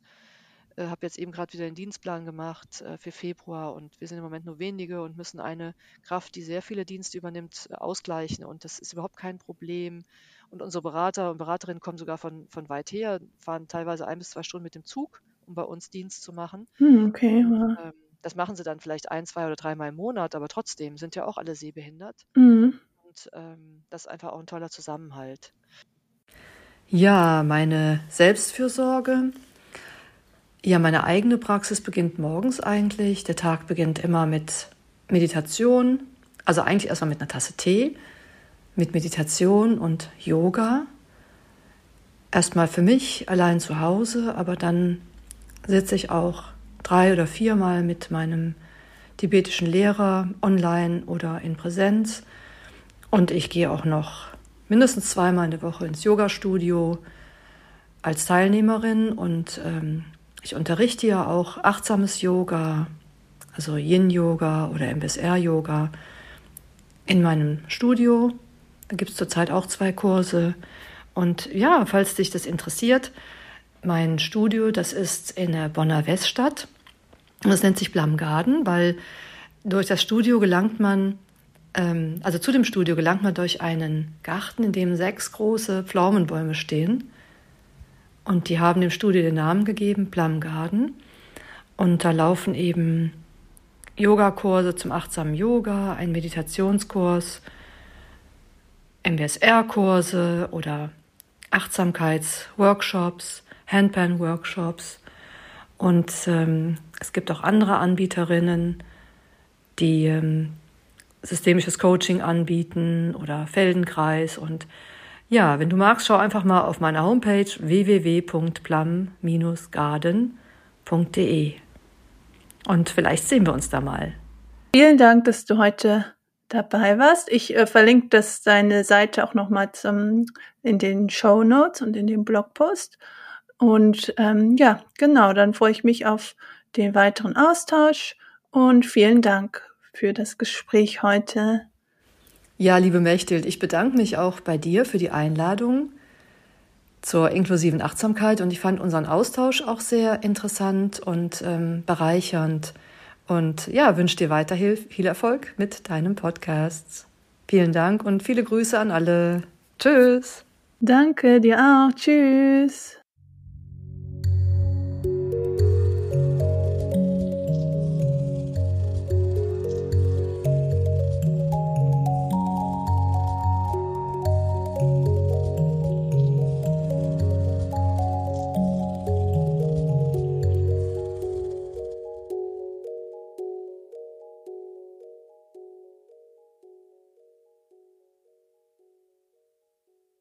Ich äh, habe jetzt eben gerade wieder den Dienstplan gemacht äh, für Februar und wir sind im Moment nur wenige und müssen eine Kraft, die sehr viele Dienste übernimmt, äh, ausgleichen und das ist überhaupt kein Problem. Und unsere Berater und Beraterinnen kommen sogar von, von weit her, fahren teilweise ein bis zwei Stunden mit dem Zug, um bei uns Dienst zu machen. Hm, okay. Und, ähm, das machen sie dann vielleicht ein, zwei oder dreimal im Monat, aber trotzdem sind ja auch alle sehbehindert. Mhm. Und ähm, das ist einfach auch ein toller Zusammenhalt. Ja, meine Selbstfürsorge. Ja, meine eigene Praxis beginnt morgens eigentlich. Der Tag beginnt immer mit Meditation, also eigentlich erstmal mit einer Tasse Tee, mit Meditation und Yoga. Erstmal für mich allein zu Hause, aber dann sitze ich auch drei oder viermal mit meinem tibetischen Lehrer online oder in Präsenz. Und ich gehe auch noch mindestens zweimal in der Woche ins Yoga-Studio als Teilnehmerin und ähm, ich unterrichte ja auch achtsames Yoga, also Yin-Yoga oder MBSR-Yoga in meinem Studio. Gibt es zurzeit auch zwei Kurse. Und ja, falls dich das interessiert, mein Studio, das ist in der Bonner Weststadt. Das nennt sich Blamgarden, weil durch das Studio gelangt man, ähm, also zu dem Studio gelangt man durch einen Garten, in dem sechs große Pflaumenbäume stehen. Und die haben dem Studio den Namen gegeben, Plum Garden. Und da laufen eben Yogakurse zum achtsamen Yoga, ein Meditationskurs, MBSR-Kurse oder Achtsamkeitsworkshops, Handpan-Workshops. Und ähm, es gibt auch andere Anbieterinnen, die ähm, systemisches Coaching anbieten oder Feldenkreis. Und ja, wenn du magst, schau einfach mal auf meiner Homepage www.plum-garden.de. Und vielleicht sehen wir uns da mal. Vielen Dank, dass du heute dabei warst. Ich äh, verlinke das deine Seite auch nochmal zum in den Show Notes und in dem Blogpost. Und ähm, ja, genau, dann freue ich mich auf den weiteren Austausch und vielen Dank für das Gespräch heute. Ja, liebe Mechthild, ich bedanke mich auch bei dir für die Einladung zur inklusiven Achtsamkeit und ich fand unseren Austausch auch sehr interessant und ähm, bereichernd. Und ja, wünsche dir weiterhin viel Erfolg mit deinem Podcast. Vielen Dank und viele Grüße an alle. Tschüss. Danke dir auch. Tschüss.